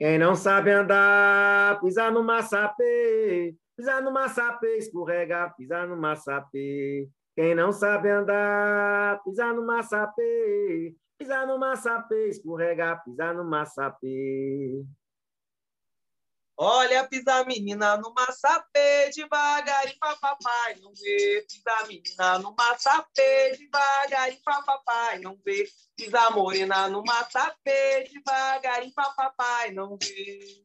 Quem não sabe andar, pisar no massapê, pisar no massapê, escorrega, pisar no massapê. Quem não sabe andar, pisar no massapê, pisar no massapê, escorrega, pisar no massapê. Olha, pisa menina no massapê, devagarinho papai não vê. Pisa menina no massapê, devagarinho papai não vê. Pisa morena no massapê, devagarinho papai não vê.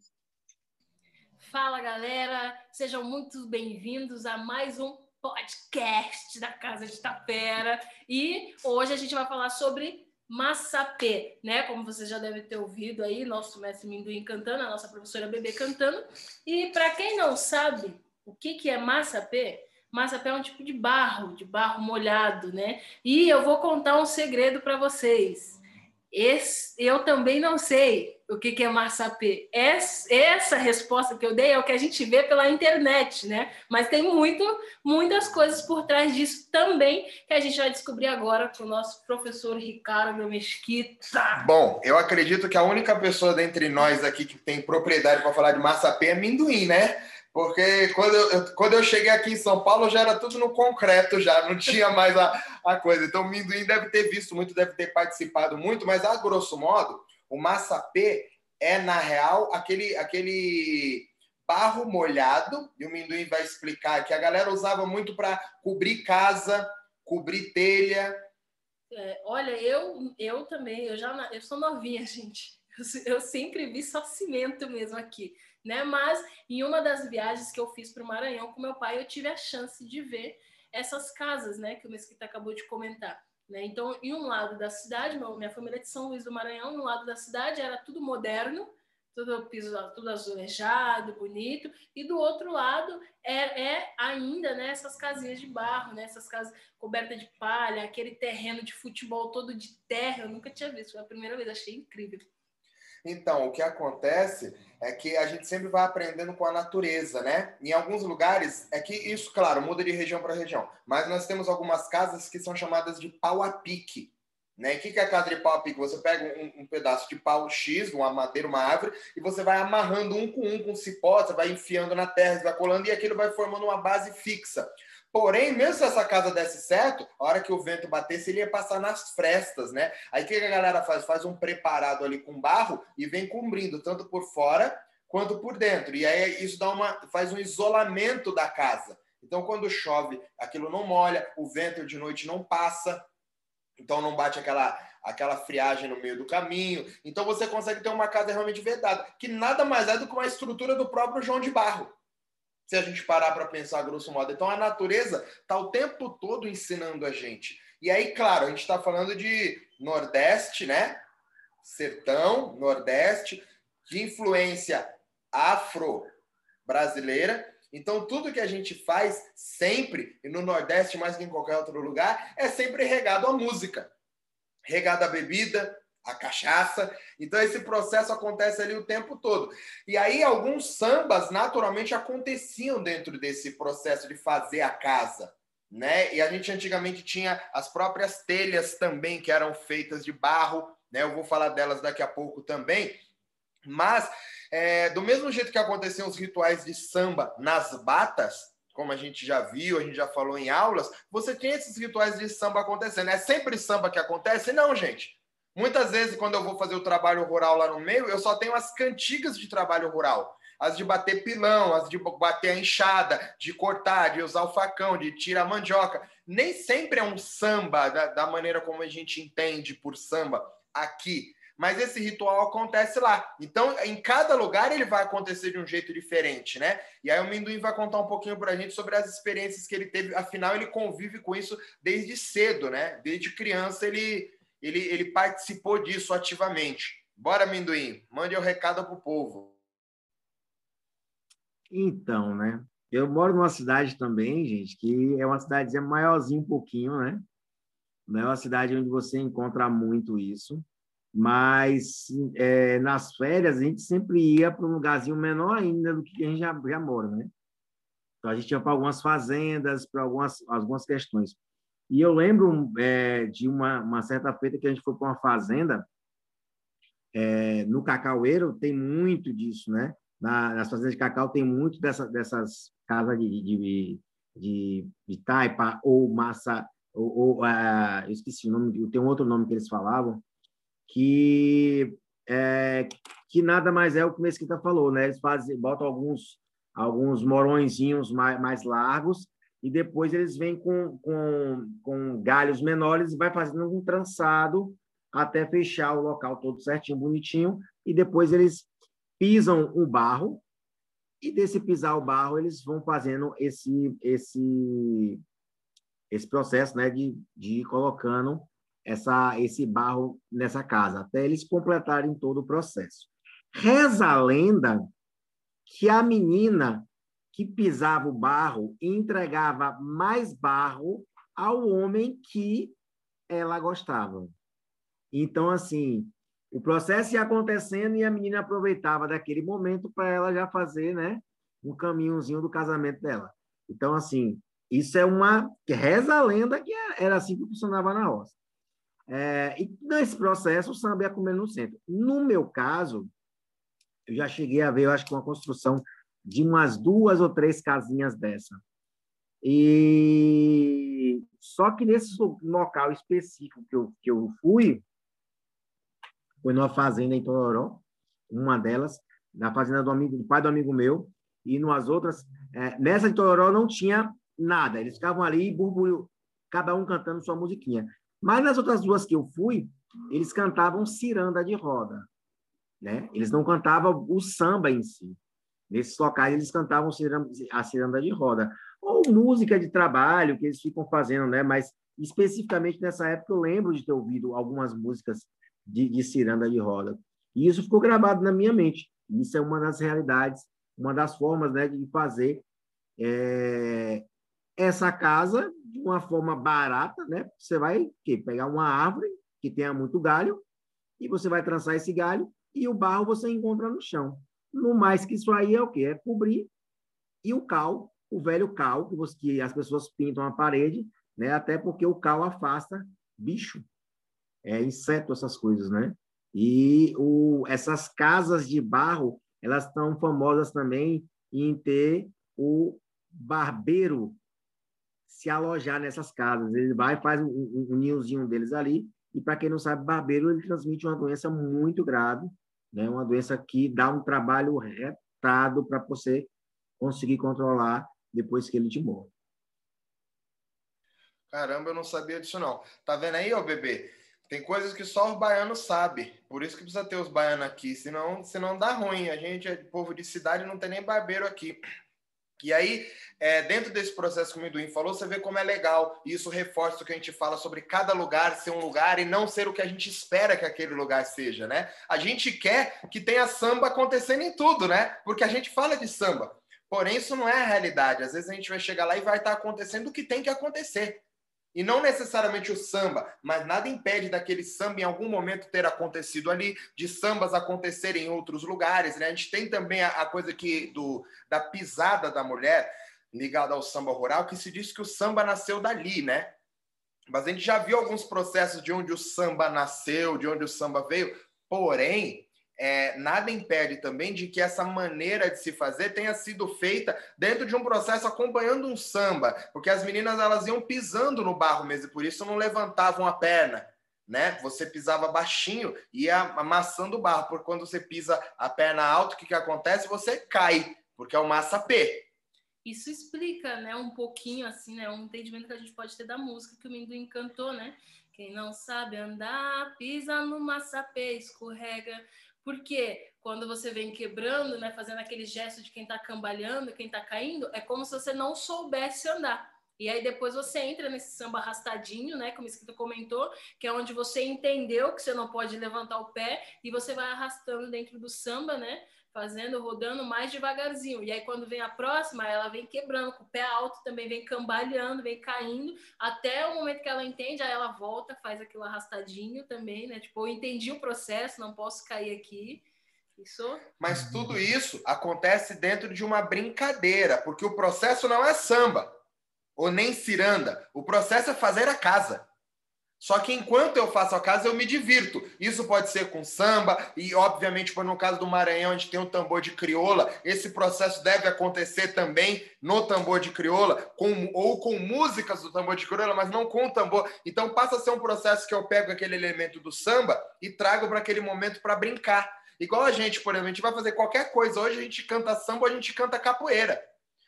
Fala, galera! Sejam muito bem-vindos a mais um podcast da Casa de Tapera. E hoje a gente vai falar sobre Massapê, né? Como você já deve ter ouvido aí, nosso mestre Minduim cantando, a nossa professora Bebê cantando. E para quem não sabe o que, que é massapê, massapê é um tipo de barro, de barro molhado, né? E eu vou contar um segredo para vocês. Esse, eu também não sei o que, que é massapê. Essa resposta que eu dei é o que a gente vê pela internet, né? Mas tem muito, muitas coisas por trás disso também que a gente vai descobrir agora com o nosso professor Ricardo Mesquita. Bom, eu acredito que a única pessoa dentre nós aqui que tem propriedade para falar de massapê é Minduim, né? Porque quando eu, quando eu cheguei aqui em São Paulo já era tudo no concreto, já não tinha mais a, a coisa. Então o Minduim deve ter visto muito, deve ter participado muito, mas a grosso modo, o massapê é, na real, aquele, aquele barro molhado, e o Minduim vai explicar que a galera usava muito para cobrir casa, cobrir telha. É, olha, eu, eu também, eu já eu sou novinha, gente. Eu, eu sempre vi só cimento mesmo aqui né? Mas em uma das viagens que eu fiz para o Maranhão com meu pai, eu tive a chance de ver essas casas, né? Que o Mesquita acabou de comentar. Né? Então, em um lado da cidade, minha família é de São Luís do Maranhão, no lado da cidade era tudo moderno, tudo piso, tudo azulejado, bonito, e do outro lado é, é, ainda né, essas casinhas de barro, né, essas casas cobertas de palha, aquele terreno de futebol todo de terra, eu nunca tinha visto, foi a primeira vez, achei incrível. Então, o que acontece é que a gente sempre vai aprendendo com a natureza, né? Em alguns lugares, é que isso, claro, muda de região para região, mas nós temos algumas casas que são chamadas de pau a pique. Né? O que é a casa de pau a pique? Você pega um, um, pedaço de pau X, uma madeira, uma árvore, e você vai amarrando um com um com cipó, você vai enfiando na terra, vai colando, e aquilo vai formando uma base fixa. Porém, mesmo se essa casa desse certo, a hora que o vento batesse, ele ia passar nas frestas, né? Aí o que a galera faz? Faz um preparado ali com barro e vem cobrindo, tanto por fora quanto por dentro. E aí isso dá uma, faz um isolamento da casa. Então, quando chove, aquilo não molha, o vento de noite não passa, então não bate aquela, aquela friagem no meio do caminho. Então você consegue ter uma casa realmente vedada, que nada mais é do que uma estrutura do próprio João de Barro se a gente parar para pensar grosso modo. Então a natureza está o tempo todo ensinando a gente. E aí, claro, a gente está falando de Nordeste, né? Sertão, Nordeste, de influência afro-brasileira. Então, tudo que a gente faz sempre, e no Nordeste mais que em qualquer outro lugar, é sempre regado à música, regado à bebida, a cachaça. Então esse processo acontece ali o tempo todo. E aí alguns sambas naturalmente aconteciam dentro desse processo de fazer a casa, né? E a gente antigamente tinha as próprias telhas também que eram feitas de barro, né? Eu vou falar delas daqui a pouco também. Mas é, do mesmo jeito que aconteciam os rituais de samba nas batas, como a gente já viu, a gente já falou em aulas, você tinha esses rituais de samba acontecendo. É sempre samba que acontece? Não, gente. Muitas vezes, quando eu vou fazer o trabalho rural lá no meio, eu só tenho as cantigas de trabalho rural. As de bater pilão, as de bater a enxada, de cortar, de usar o facão, de tirar a mandioca. Nem sempre é um samba da, da maneira como a gente entende por samba aqui. Mas esse ritual acontece lá. Então, em cada lugar ele vai acontecer de um jeito diferente, né? E aí o Minduim vai contar um pouquinho para a gente sobre as experiências que ele teve. Afinal, ele convive com isso desde cedo, né? Desde criança ele ele, ele participou disso ativamente. Bora, Amendoim, mande o um recado para o povo. Então, né? Eu moro numa cidade também, gente, que é uma cidade maiorzinha um pouquinho, né? Não é uma cidade onde você encontra muito isso, mas é, nas férias a gente sempre ia para um lugarzinho menor ainda do que a gente já, já mora, né? Então a gente ia para algumas fazendas, para algumas, algumas questões. E eu lembro é, de uma, uma certa feita que a gente foi para uma fazenda, é, no cacaueiro tem muito disso, né? Na, nas fazendas de cacau tem muito dessa, dessas casas de, de, de, de taipa ou massa, ou, ou uh, eu esqueci o nome, tem um outro nome que eles falavam, que, é, que nada mais é o que o Mesquita falou, né? Eles fazem, botam alguns, alguns morõezinhos mais, mais largos e depois eles vêm com, com, com galhos menores e vai fazendo um trançado até fechar o local todo certinho, bonitinho, e depois eles pisam o barro, e desse pisar o barro, eles vão fazendo esse, esse, esse processo né, de, de ir colocando essa, esse barro nessa casa, até eles completarem todo o processo. Reza a lenda que a menina que pisava o barro entregava mais barro ao homem que ela gostava. Então, assim, o processo ia acontecendo e a menina aproveitava daquele momento para ela já fazer, né, um caminhozinho do casamento dela. Então, assim, isso é uma reza a lenda que era assim que funcionava na roça. É, e nesse processo, o samba ia comer no centro. No meu caso, eu já cheguei a ver, eu acho que uma construção de umas duas ou três casinhas dessa. E só que nesse local específico que eu, que eu fui, foi numa fazenda em Tororó, uma delas, na fazenda do, amigo, do pai do amigo meu, e nas outras, é, nessa de Tororó não tinha nada, eles ficavam ali, burbulho, cada um cantando sua musiquinha. Mas nas outras duas que eu fui, eles cantavam ciranda de roda, né? Eles não cantavam o samba em si. Nesses locais eles cantavam a ciranda de roda ou música de trabalho que eles ficam fazendo, né? Mas especificamente nessa época eu lembro de ter ouvido algumas músicas de, de ciranda de roda. E isso ficou gravado na minha mente. Isso é uma das realidades, uma das formas né, de fazer é, essa casa de uma forma barata. Né? Você vai que, pegar uma árvore que tenha muito galho e você vai trançar esse galho e o barro você encontra no chão. No mais que isso aí é o quê? É cobrir e o cal, o velho cal que, você, que as pessoas pintam a parede, né? até porque o cal afasta bicho é, inseto, essas coisas, né? E o, essas casas de barro, elas estão famosas também em ter o barbeiro se alojar nessas casas. Ele vai faz um, um, um ninhozinho deles ali, e para quem não sabe, barbeiro ele transmite uma doença muito grave, né? Uma doença que dá um trabalho retado para você conseguir controlar depois que ele te morre. Caramba, eu não sabia disso não. Tá vendo aí, ó, bebê? Tem coisas que só os baianos sabem. Por isso que precisa ter os baianos aqui. Senão, senão dá ruim. A gente é povo de cidade não tem nem barbeiro aqui. E aí, é, dentro desse processo que o Minduim falou, você vê como é legal. E isso reforça o que a gente fala sobre cada lugar ser um lugar e não ser o que a gente espera que aquele lugar seja, né? A gente quer que tenha samba acontecendo em tudo, né? Porque a gente fala de samba. Porém, isso não é a realidade. Às vezes a gente vai chegar lá e vai estar acontecendo o que tem que acontecer. E não necessariamente o samba, mas nada impede daquele samba em algum momento ter acontecido ali, de sambas acontecerem em outros lugares. Né? A gente tem também a, a coisa que do, da pisada da mulher ligada ao samba rural, que se diz que o samba nasceu dali, né? Mas a gente já viu alguns processos de onde o samba nasceu, de onde o samba veio. Porém, é, nada impede também de que essa maneira de se fazer tenha sido feita dentro de um processo acompanhando um samba, porque as meninas elas iam pisando no barro mesmo, e por isso não levantavam a perna, né? Você pisava baixinho e ia amassando o barro, porque quando você pisa a perna alta, o que, que acontece? Você cai, porque é o massa P. Isso explica, né, um pouquinho assim, né, um entendimento que a gente pode ter da música que o Minduim encantou, né? Quem não sabe andar, pisa no massa P, escorrega porque quando você vem quebrando, né, fazendo aquele gesto de quem está cambalhando, quem está caindo, é como se você não soubesse andar. E aí depois você entra nesse samba arrastadinho, né, como o escrito comentou, que é onde você entendeu que você não pode levantar o pé e você vai arrastando dentro do samba, né, fazendo, rodando mais devagarzinho. E aí, quando vem a próxima, ela vem quebrando, com o pé alto também, vem cambaleando, vem caindo, até o momento que ela entende, aí ela volta, faz aquilo arrastadinho também, né? Tipo, eu entendi o processo, não posso cair aqui. Isso. Mas tudo isso acontece dentro de uma brincadeira, porque o processo não é samba, ou nem ciranda. O processo é fazer a casa. Só que enquanto eu faço a casa, eu me divirto. Isso pode ser com samba, e obviamente, por no caso do Maranhão, onde tem um tambor de crioula, esse processo deve acontecer também no tambor de crioula, com, ou com músicas do tambor de crioula, mas não com o tambor. Então passa a ser um processo que eu pego aquele elemento do samba e trago para aquele momento para brincar. Igual a gente, por exemplo, a gente vai fazer qualquer coisa. Hoje a gente canta samba, a gente canta capoeira.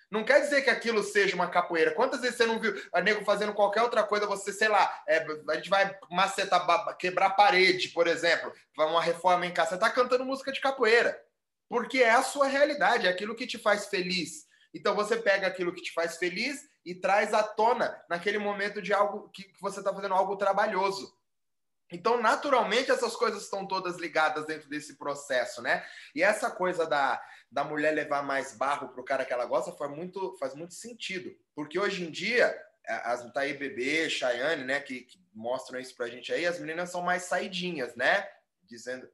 Não quer dizer que aquilo seja uma capoeira. Quantas vezes você não viu a nego fazendo qualquer outra coisa? Você, sei lá, é, a gente vai macetar, quebrar parede, por exemplo, uma reforma em casa. Você está cantando música de capoeira. Porque é a sua realidade, é aquilo que te faz feliz. Então você pega aquilo que te faz feliz e traz à tona naquele momento de algo que, que você está fazendo algo trabalhoso. Então, naturalmente, essas coisas estão todas ligadas dentro desse processo, né? E essa coisa da, da mulher levar mais barro pro cara que ela gosta faz muito, faz muito sentido. Porque hoje em dia, as tá aí Bebê, Chayane, né, que, que mostram isso pra gente aí, as meninas são mais saidinhas, né? Dizendo.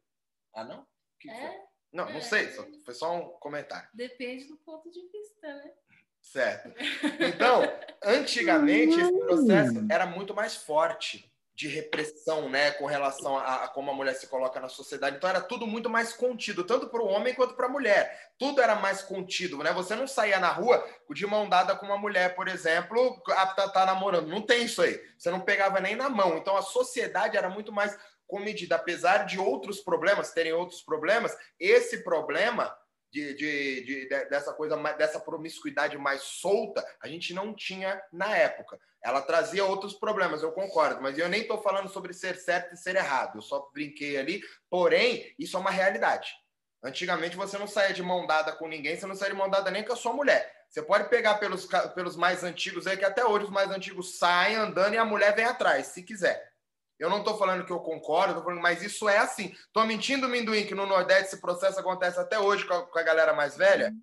Ah, não? Que é? Foi? Não, não é. sei, só, foi só um comentário. Depende do ponto de vista, né? Certo. Então, antigamente, esse processo era muito mais forte de repressão, né, com relação a, a, como a mulher se coloca na sociedade. Então era tudo muito mais contido, tanto para o homem quanto para a mulher. Tudo era mais contido, né? Você não saía na rua de mão dada com uma mulher, por exemplo, a tá, tá namorando. Não tem isso aí. Você não pegava nem na mão. Então a sociedade era muito mais comedida, apesar de outros problemas terem outros problemas. Esse problema de, de, de, dessa coisa, dessa promiscuidade mais solta, a gente não tinha na época. Ela trazia outros problemas, eu concordo, mas eu nem estou falando sobre ser certo e ser errado, eu só brinquei ali, porém, isso é uma realidade. Antigamente você não saía de mão dada com ninguém, você não saía de mão dada nem com a sua mulher. Você pode pegar pelos, pelos mais antigos aí, que até hoje os mais antigos saem andando e a mulher vem atrás, se quiser. Eu não estou falando que eu concordo, falando, mas isso é assim. Estou mentindo, Minduim, que no Nordeste esse processo acontece até hoje com a, com a galera mais velha?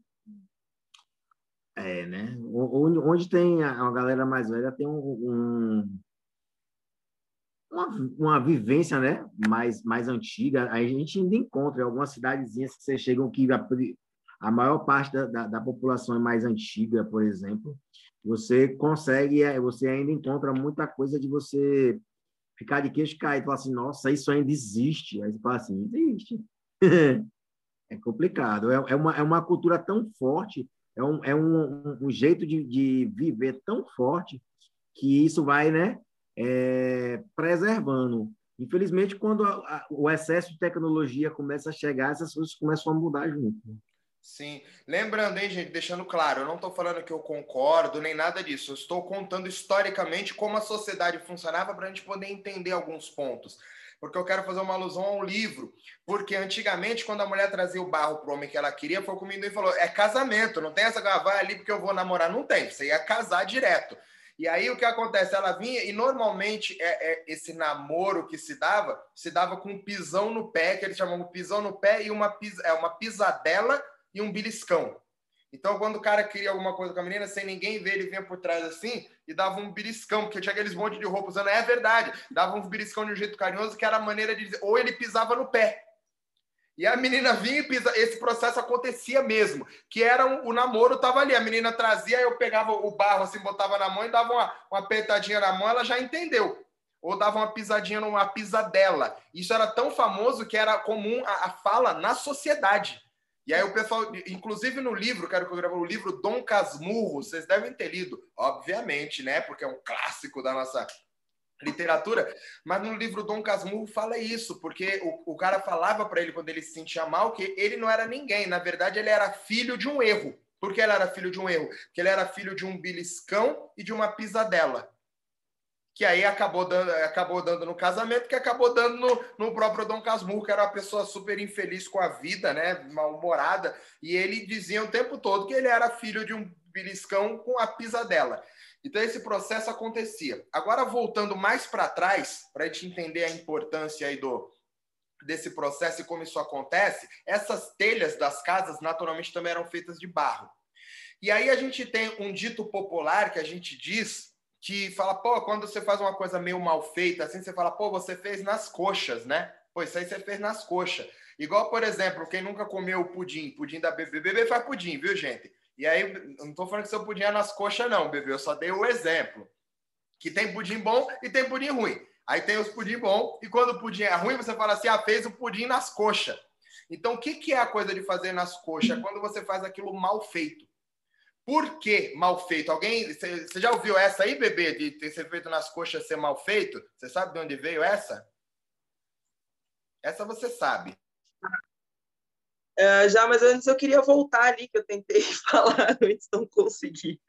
É, né? Onde, onde tem a, galera mais velha, tem um, um uma, uma vivência né? mais, mais antiga. A gente ainda encontra em algumas cidadezinhas que vocês chegam que a, a maior parte da, da, da, população é mais antiga, por exemplo. Você consegue, é, você ainda encontra muita coisa de você ficar de queixo caído, falar assim, nossa, isso ainda existe. Aí você fala assim, existe. é complicado. É, é, uma, é uma cultura tão forte, é um, é um, um jeito de, de viver tão forte que isso vai, né, é, preservando. Infelizmente, quando a, a, o excesso de tecnologia começa a chegar, essas coisas começam a mudar junto. Sim. Lembrando, hein, gente, deixando claro, eu não estou falando que eu concordo nem nada disso. Eu estou contando historicamente como a sociedade funcionava para a gente poder entender alguns pontos. Porque eu quero fazer uma alusão ao livro. Porque antigamente, quando a mulher trazia o barro para o homem que ela queria, foi comigo e falou: é casamento, não tem essa, ah, vai ali porque eu vou namorar. Não tem, você ia casar direto. E aí o que acontece? Ela vinha e normalmente é, é, esse namoro que se dava, se dava com um pisão no pé, que eles chamavam pisão no pé, e uma, pis, é, uma pisadela e um beliscão. Então, quando o cara queria alguma coisa com a menina, sem ninguém ver, ele vinha por trás assim e dava um beliscão, porque tinha aqueles monte de roupa usando. É verdade, dava um beliscão de um jeito carinhoso, que era a maneira de dizer. Ou ele pisava no pé. E a menina vinha e pisa. Esse processo acontecia mesmo. Que era um, o namoro tava ali. A menina trazia, eu pegava o barro assim, botava na mão e dava uma, uma apertadinha na mão, ela já entendeu. Ou dava uma pisadinha numa pisadela. Isso era tão famoso que era comum a, a fala na sociedade. E aí o pessoal, inclusive no livro, quero que eu grave o livro Dom Casmurro, vocês devem ter lido, obviamente, né? Porque é um clássico da nossa literatura, mas no livro Dom Casmurro fala isso, porque o, o cara falava para ele quando ele se sentia mal que ele não era ninguém, na verdade ele era filho de um erro. Por que ele era filho de um erro? Porque ele era filho de um beliscão e de uma pisadela que aí acabou dando, acabou dando no casamento, que acabou dando no, no próprio Dom Casmurro, que era uma pessoa super infeliz com a vida, né, mal-humorada, e ele dizia o tempo todo que ele era filho de um beliscão com a pisadela. Então esse processo acontecia. Agora voltando mais para trás, para a gente entender a importância aí do desse processo e como isso acontece, essas telhas das casas naturalmente também eram feitas de barro. E aí a gente tem um dito popular que a gente diz que fala, pô, quando você faz uma coisa meio mal feita, assim, você fala, pô, você fez nas coxas, né? Pô, isso aí você fez nas coxas. Igual, por exemplo, quem nunca comeu pudim, pudim da bebê, bebê faz pudim, viu, gente? E aí, não tô falando que seu pudim é nas coxas, não, bebê, eu só dei o exemplo. Que tem pudim bom e tem pudim ruim. Aí tem os pudim bom, e quando o pudim é ruim, você fala assim: ah, fez o pudim nas coxas. Então, o que, que é a coisa de fazer nas coxas? É quando você faz aquilo mal feito. Por que mal feito? Alguém. Você já ouviu essa aí, bebê, de ter sido feito nas coxas ser mal feito? Você sabe de onde veio essa? Essa você sabe. Uh, já, mas antes eu queria voltar ali, que eu tentei falar antes, não consegui.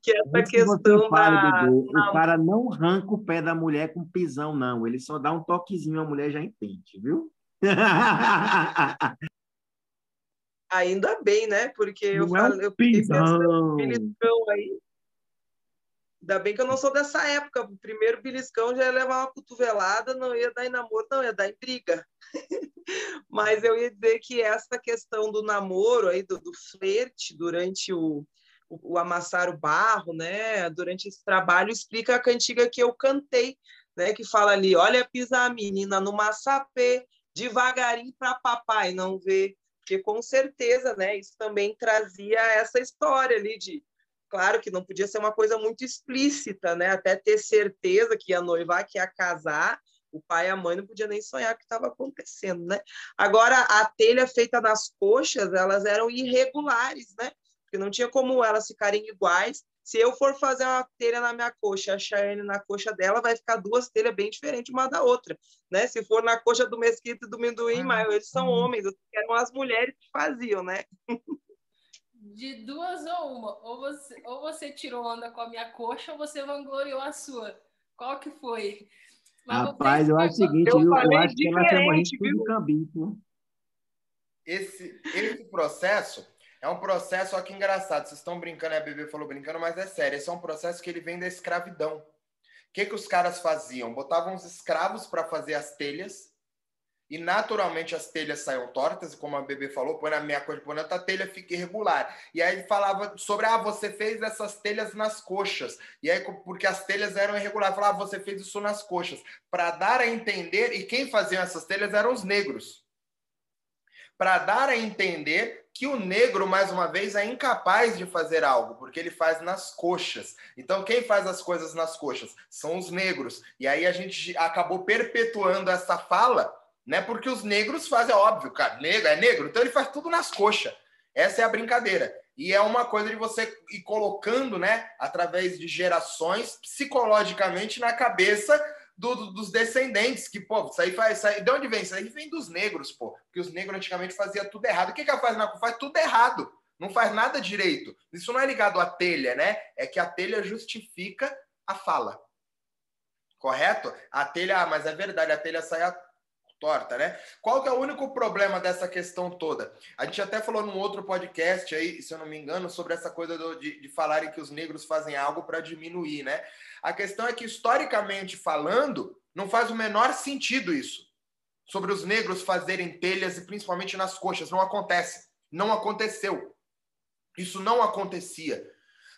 Que é essa antes questão fala, da... O cara não arranca o pé da mulher com pisão, não. Ele só dá um toquezinho, a mulher já entende, viu? Ainda bem, né? Porque não eu é um eu pisão. aí. Ainda bem que eu não sou dessa época. O primeiro beliscão já ia levar uma cotovelada, não ia dar em namoro, não, ia dar em briga. Mas eu ia dizer que essa questão do namoro, aí, do, do flerte durante o, o, o, amassar o barro, né? Durante esse trabalho, explica a cantiga que eu cantei, né? Que fala ali: olha, pisa a menina no massapê, devagarinho para papai não ver. Porque com certeza, né? Isso também trazia essa história ali de claro que não podia ser uma coisa muito explícita, né? Até ter certeza que ia noivar, que ia casar, o pai e a mãe não podiam nem sonhar o que estava acontecendo, né? Agora, a telha feita nas coxas, elas eram irregulares, né? Porque não tinha como elas ficarem iguais. Se eu for fazer uma telha na minha coxa, a Cheyenne na coxa dela, vai ficar duas telhas bem diferentes uma da outra, né? Se for na coxa do Mesquita e do Minduim, ah, mas eles são hum. homens, eram as mulheres que faziam, né? de duas ou uma. Ou você, ou você tirou onda com a minha coxa ou você vangloriou a sua. Qual que foi? Mas Rapaz, eu acho o seguinte, eu, eu acho que ela chama a gente tudo cambito. Esse, esse processo é um processo, olha que engraçado, vocês estão brincando, a bebê falou brincando, mas é sério, esse é um processo que ele vem da escravidão. O que, que os caras faziam? Botavam os escravos para fazer as telhas, e naturalmente as telhas saíam tortas, como a bebê falou, põe na minha coxa, põe na outra telha, fica irregular. E aí ele falava sobre, ah, você fez essas telhas nas coxas. E aí, porque as telhas eram irregulares, falava, ah, você fez isso nas coxas. Para dar a entender, e quem fazia essas telhas eram os negros. Para dar a entender que o negro, mais uma vez, é incapaz de fazer algo, porque ele faz nas coxas. Então, quem faz as coisas nas coxas? São os negros. E aí a gente acabou perpetuando essa fala né? Porque os negros fazem, é óbvio, cara, negro é negro, então ele faz tudo nas coxas. Essa é a brincadeira. E é uma coisa de você ir colocando, né, através de gerações, psicologicamente na cabeça do, do, dos descendentes, que, pô, isso aí faz. Isso aí, de onde vem? Isso aí vem dos negros, pô. Porque os negros antigamente faziam tudo errado. O que, que ela faz na Faz tudo errado. Não faz nada direito. Isso não é ligado à telha, né? É que a telha justifica a fala. Correto? A telha, ah, mas é verdade, a telha sai a torta, né? Qual que é o único problema dessa questão toda? A gente até falou num outro podcast aí, se eu não me engano, sobre essa coisa do, de, de falarem que os negros fazem algo para diminuir, né? A questão é que, historicamente falando, não faz o menor sentido isso. Sobre os negros fazerem telhas e principalmente nas coxas. Não acontece. Não aconteceu. Isso não acontecia.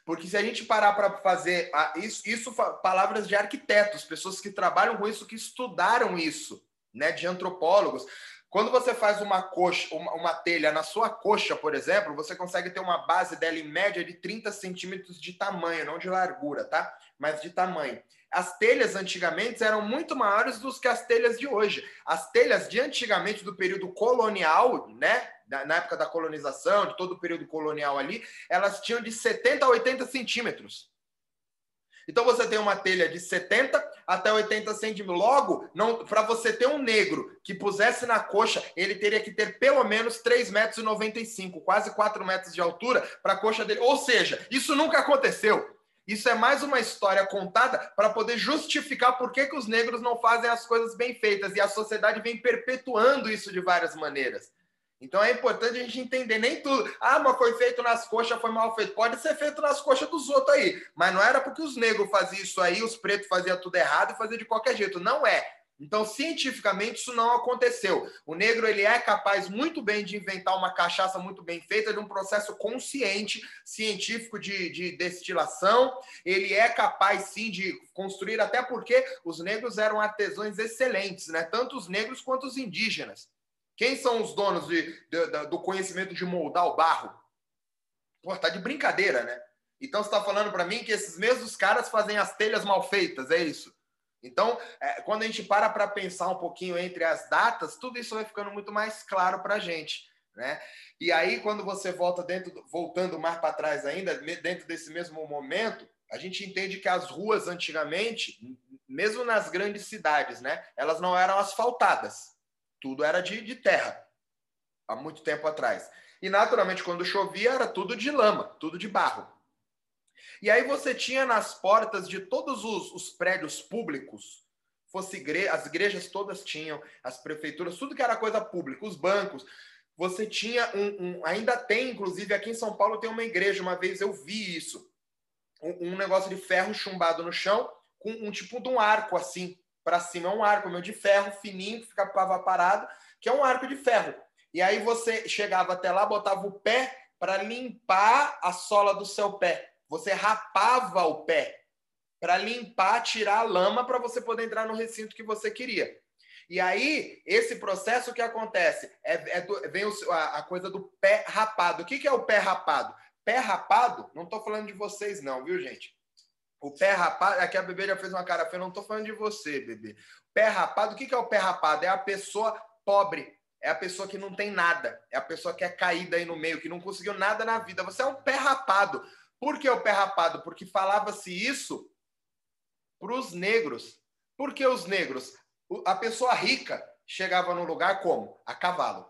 Porque se a gente parar para fazer isso, isso, palavras de arquitetos, pessoas que trabalham com isso, que estudaram isso né, de antropólogos. Quando você faz uma coxa, uma, uma, telha na sua coxa, por exemplo, você consegue ter uma base dela em média de 30 centímetros de tamanho, não de largura, tá? Mas de tamanho. As telhas antigamente eram muito maiores do que as telhas de hoje. As telhas de antigamente, do período colonial, né? Na época da colonização, de todo o período colonial ali, elas tinham de 70 a 80 centímetros. Então você tem uma telha de 70 até 80 centímetros. Logo, para você ter um negro que pusesse na coxa, ele teria que ter pelo menos 3,95 metros, quase 4 metros de altura para a coxa dele. Ou seja, isso nunca aconteceu. Isso é mais uma história contada para poder justificar por que, que os negros não fazem as coisas bem feitas. E a sociedade vem perpetuando isso de várias maneiras. Então é importante a gente entender nem tudo. Ah, mas foi feito nas coxas, foi mal feito. Pode ser feito nas coxas dos outros aí. Mas não era porque os negros faziam isso aí, os pretos faziam tudo errado e faziam de qualquer jeito. Não é. Então, cientificamente, isso não aconteceu. O negro ele é capaz muito bem de inventar uma cachaça muito bem feita, de um processo consciente, científico de, de destilação. Ele é capaz, sim, de construir, até porque os negros eram artesãos excelentes, né? Tanto os negros quanto os indígenas. Quem são os donos de, de, do conhecimento de moldar o barro? Pô, tá de brincadeira, né? Então você está falando para mim que esses mesmos caras fazem as telhas mal feitas, é isso? Então, é, quando a gente para para pensar um pouquinho entre as datas, tudo isso vai ficando muito mais claro para a gente. Né? E aí, quando você volta dentro, voltando mais para trás ainda, dentro desse mesmo momento, a gente entende que as ruas antigamente, mesmo nas grandes cidades, né, elas não eram asfaltadas. Tudo era de, de terra, há muito tempo atrás. E naturalmente, quando chovia, era tudo de lama, tudo de barro. E aí você tinha nas portas de todos os, os prédios públicos, fosse igre as igrejas todas tinham, as prefeituras, tudo que era coisa pública, os bancos, você tinha um, um, ainda tem, inclusive aqui em São Paulo tem uma igreja, uma vez eu vi isso, um, um negócio de ferro chumbado no chão, com um tipo de um arco assim, para cima, é um arco meu de ferro fininho, que ficava parado, que é um arco de ferro. E aí você chegava até lá, botava o pé para limpar a sola do seu pé. Você rapava o pé para limpar, tirar a lama para você poder entrar no recinto que você queria. E aí, esse processo que acontece é, é do, vem o, a, a, coisa do pé rapado. O que, que é o pé rapado? Pé rapado, não estou falando de vocês, não, viu, gente? O pé rapado, aqui a bebê já fez uma cara feia, não estou falando de você, bebê. Pé rapado, o que, que é o pé rapado? É a pessoa pobre, é a pessoa que não tem nada, é a pessoa que é caída aí no meio, que não conseguiu nada na vida. Você é um pé rapado. Por que o pé rapado? Porque falava-se isso para os negros. Por que os negros? A pessoa rica chegava no lugar como? A cavalo.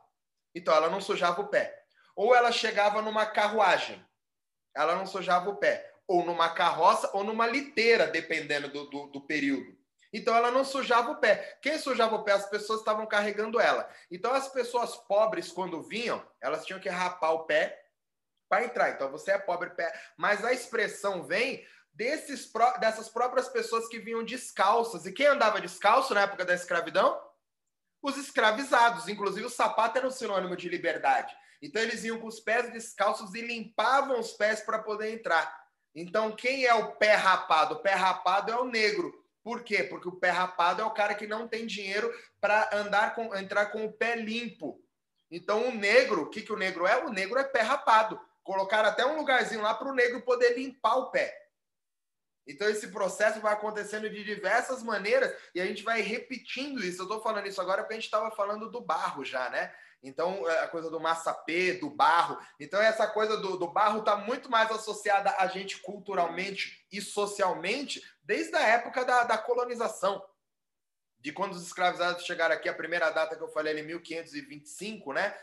Então ela não sujava o pé. Ou ela chegava numa carruagem, ela não sujava o pé. Ou numa carroça ou numa liteira, dependendo do, do, do período. Então ela não sujava o pé. Quem sujava o pé? As pessoas estavam carregando ela. Então as pessoas pobres, quando vinham, elas tinham que rapar o pé para entrar. Então você é pobre. Mas a expressão vem desses, dessas próprias pessoas que vinham descalças. E quem andava descalço na época da escravidão? Os escravizados. Inclusive, o sapato era um sinônimo de liberdade. Então, eles iam com os pés descalços e limpavam os pés para poder entrar. Então, quem é o pé rapado? O pé rapado é o negro. Por quê? Porque o pé rapado é o cara que não tem dinheiro para andar com, entrar com o pé limpo. Então, o negro, o que, que o negro é? O negro é pé rapado. Colocaram até um lugarzinho lá para o negro poder limpar o pé. Então, esse processo vai acontecendo de diversas maneiras e a gente vai repetindo isso. Eu estou falando isso agora porque a gente estava falando do barro já, né? Então, é a coisa do massapê, do barro. Então, essa coisa do, do barro está muito mais associada a gente culturalmente e socialmente desde a época da, da colonização. De quando os escravizados chegaram aqui, a primeira data que eu falei, em 1525, né?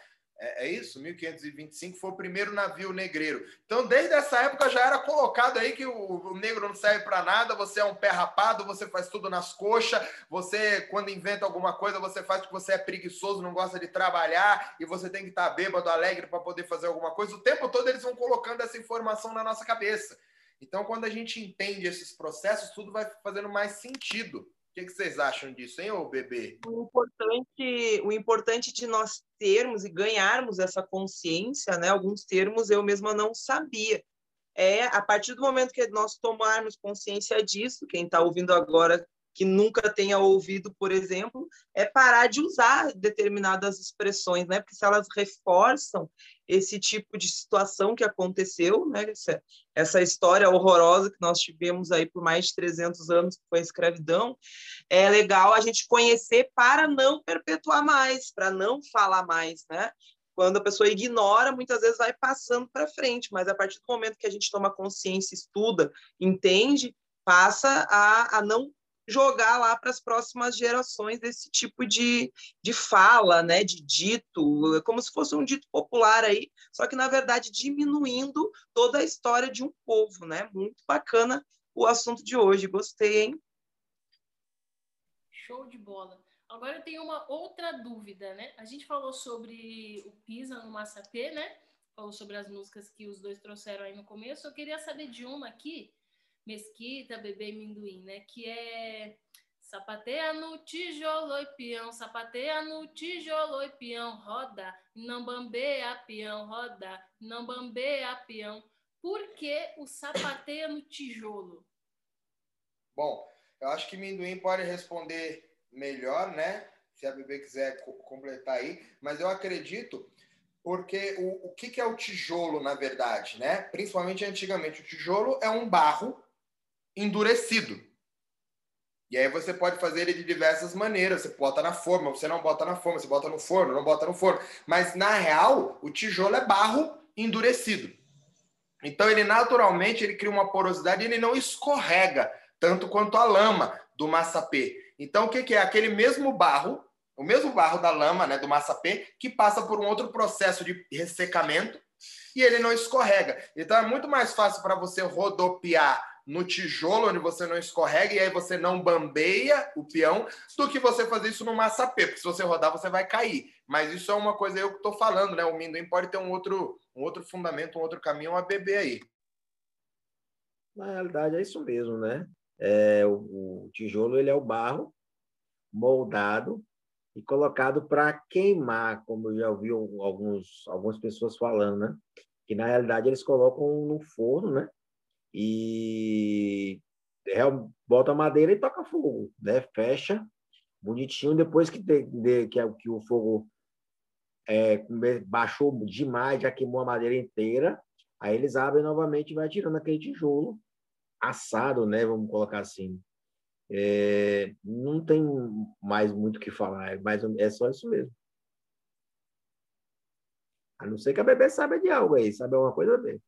É, é, isso? 1525 foi o primeiro navio negreiro. Então, desde essa época já era colocado aí que o, o negro não serve para nada, você é um pé rapado, você faz tudo nas coxas, você, quando inventa alguma coisa, você faz porque você é preguiçoso, não gosta de trabalhar e você tem que estar tá bêbado, alegre para poder fazer alguma coisa. O tempo todo eles vão colocando essa informação na nossa cabeça. Então, quando a gente entende esses processos, tudo vai fazendo mais sentido. O que, vocês acham disso, hein, ô bebê? O importante, o importante de nós termos e ganharmos essa consciência, né? Alguns termos eu mesma não sabia. É a partir do momento que nós tomarmos consciência disso, quem está ouvindo agora que nunca tenha ouvido, por exemplo, é parar de usar determinadas expressões, né? Porque se elas reforçam esse tipo de situação que aconteceu, né? Essa, essa história horrorosa que nós tivemos aí por mais de 300 anos, que foi a escravidão, é legal a gente conhecer para não perpetuar mais, para não falar mais, né? Quando a pessoa ignora, muitas vezes vai passando para frente, mas a partir do momento que a gente toma consciência, estuda, entende, passa a, a não jogar lá para as próximas gerações esse tipo de, de fala, né, de dito, como se fosse um dito popular aí, só que na verdade diminuindo toda a história de um povo, né? Muito bacana o assunto de hoje, gostei, hein? Show de bola. Agora eu tenho uma outra dúvida, né? A gente falou sobre o Pisa no Massapê, né? Falou sobre as músicas que os dois trouxeram aí no começo. Eu queria saber de uma aqui mesquita, bebê minduim, né? Que é sapateia no tijolo e peão, sapateia no tijolo e peão, roda, não bambeia peão, roda, não bambeia peão. Por que o sapateia no tijolo? Bom, eu acho que Minduim pode responder melhor, né? Se a bebê quiser completar aí, mas eu acredito porque o, o que, que é o tijolo, na verdade, né? Principalmente antigamente, o tijolo é um barro endurecido. E aí você pode fazer ele de diversas maneiras. Você bota na forma, você não bota na forma, você bota no forno, não bota no forno. Mas na real, o tijolo é barro endurecido. Então ele naturalmente ele cria uma porosidade, ele não escorrega tanto quanto a lama do massapê. Então o que, que é aquele mesmo barro, o mesmo barro da lama, né, do massapê, que passa por um outro processo de ressecamento e ele não escorrega. Então é muito mais fácil para você rodopiar no tijolo onde você não escorrega e aí você não bambeia o peão do que você fazer isso no massapê, porque se você rodar você vai cair. Mas isso é uma coisa eu que estou falando, né? O minduim pode ter um outro, um outro fundamento, um outro caminho a beber aí. Na realidade é isso mesmo, né? É, o, o tijolo ele é o barro moldado e colocado para queimar, como eu já ouvi alguns, algumas pessoas falando, né? Que na realidade eles colocam no forno, né? E bota madeira e toca fogo, né? Fecha bonitinho depois que, de, de, que, que o fogo é, baixou demais, já queimou a madeira inteira. Aí eles abrem novamente e vai tirando aquele tijolo assado, né? Vamos colocar assim. É, não tem mais muito o que falar, mas é só isso mesmo. A não ser que a bebê saiba de algo aí, sabe alguma coisa, bebê?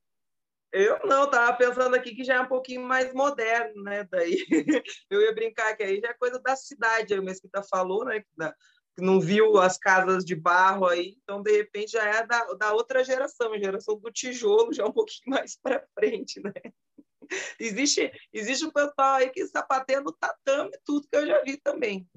Eu não, tava pensando aqui que já é um pouquinho mais moderno, né? Daí eu ia brincar que aí já é coisa da cidade, aí o Mesquita falou, né? Que, não viu as casas de barro aí, então de repente já é da, da outra geração, a geração do tijolo, já é um pouquinho mais para frente, né? Existe, existe um pessoal aí que sapateia no tatame, tudo que eu já vi também.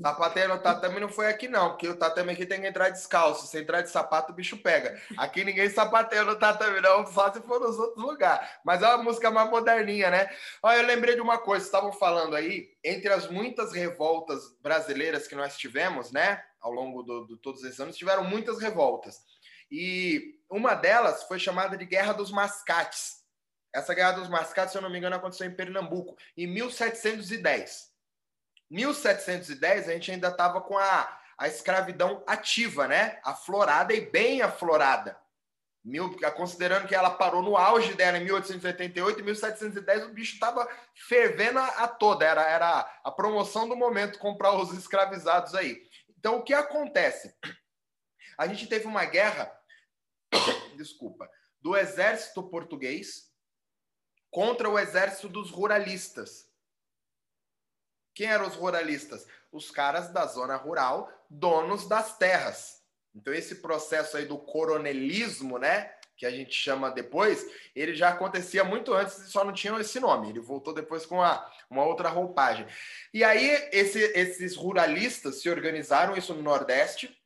Sapateia no tatame não foi aqui, não, porque o tatame aqui tem que entrar descalço. Se entrar de sapato, o bicho pega. Aqui ninguém sapateia no tatame, não, só se for nos outros lugares. Mas é uma música mais moderninha, né? Olha, eu lembrei de uma coisa, estavam falando aí, entre as muitas revoltas brasileiras que nós tivemos, né, ao longo de do, todos esses anos, tiveram muitas revoltas. E uma delas foi chamada de Guerra dos Mascates. Essa Guerra dos Mascates, se eu não me engano, aconteceu em Pernambuco, em 1710. 1710 a gente ainda estava com a, a escravidão ativa, né? Aflorada e bem aflorada. Mil, considerando que ela parou no auge dela em 1888, em 1710 o bicho estava fervendo a, a, toda, era, era a promoção do momento comprar os escravizados aí. Então o que acontece? A gente teve uma guerra, desculpa, do exército português contra o exército dos ruralistas. Quem eram os ruralistas? Os caras da zona rural, donos das terras. Então, esse processo aí do coronelismo, né? Que a gente chama depois, ele já acontecia muito antes e só não tinha esse nome. Ele voltou depois com uma, uma outra roupagem. E aí, esse, esses ruralistas se organizaram, isso no Nordeste,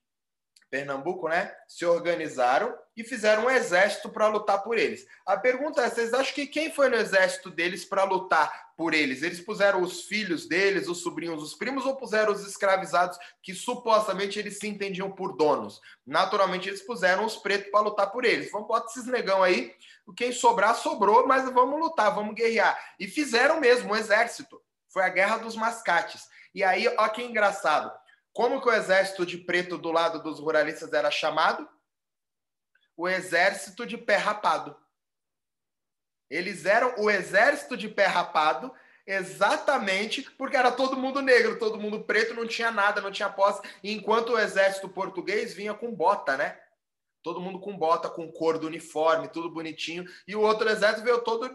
Pernambuco, né? Se organizaram e fizeram um exército para lutar por eles. A pergunta é: vocês acham que quem foi no exército deles para lutar por eles? Eles puseram os filhos deles, os sobrinhos, os primos, ou puseram os escravizados que supostamente eles se entendiam por donos? Naturalmente, eles puseram os pretos para lutar por eles. Vamos botar esses negão aí. Quem sobrar, sobrou, mas vamos lutar, vamos guerrear. E fizeram mesmo um exército. Foi a Guerra dos Mascates. E aí, ó que engraçado como que o exército de preto do lado dos ruralistas era chamado? O exército de pé rapado. Eles eram o exército de pé rapado exatamente porque era todo mundo negro, todo mundo preto, não tinha nada, não tinha posse, enquanto o exército português vinha com bota, né? Todo mundo com bota, com cor do uniforme, tudo bonitinho, e o outro exército veio todo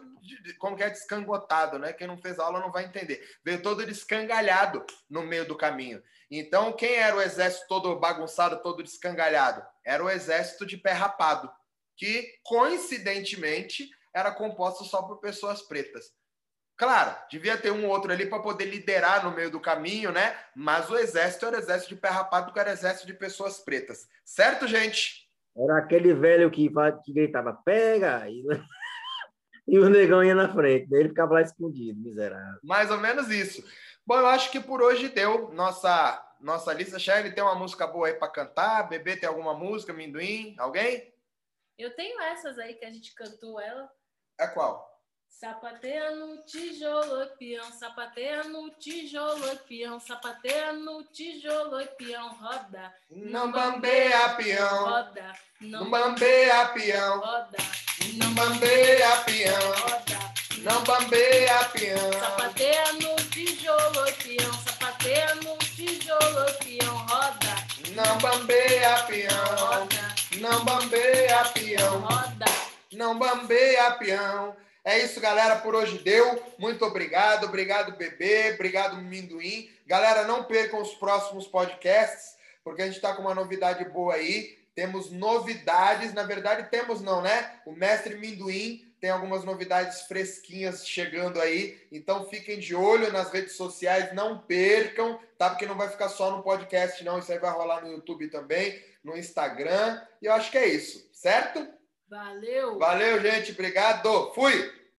como que é descangotado, né? Quem não fez aula não vai entender. Veio todo descangalhado no meio do caminho. Então, quem era o exército todo bagunçado, todo descangalhado? Era o exército de pé rapado, que coincidentemente era composto só por pessoas pretas. Claro, devia ter um outro ali para poder liderar no meio do caminho, né? Mas o exército era o exército de pé rapado, que era exército de pessoas pretas. Certo, gente? Era aquele velho que, que gritava, pega! E, e o negão ia na frente, ele ficava lá escondido, miserável. Mais ou menos isso. Bom, eu acho que por hoje deu nossa nossa lista. Shelly, tem uma música boa aí para cantar? Bebê, tem alguma música? Minduim? Alguém? Eu tenho essas aí que a gente cantou ela. É qual? Sapateia no tijolo, peão, sapateia no tijolo, peão, sapateia no tijolo, peão, roda. Não bambeia, peão. Roda. Não bambeia, peão. Roda. Não bambeia, peão. Não bambeia, peão. Sapateia no tijolo, peão. Sapateia no tijolo, peão. Roda. Não bambeia, peão. Roda. Não bambeia, peão. Roda. Não bambeia, peão. É isso, galera. Por hoje deu. Muito obrigado. Obrigado, bebê. Obrigado, Minduim. Galera, não percam os próximos podcasts, porque a gente está com uma novidade boa aí. Temos novidades. Na verdade, temos não, né? O mestre Minduim tem algumas novidades fresquinhas chegando aí. Então fiquem de olho nas redes sociais, não percam, tá? Porque não vai ficar só no podcast, não. Isso aí vai rolar no YouTube também, no Instagram. E eu acho que é isso, certo? Valeu. Valeu, gente. Obrigado. Fui.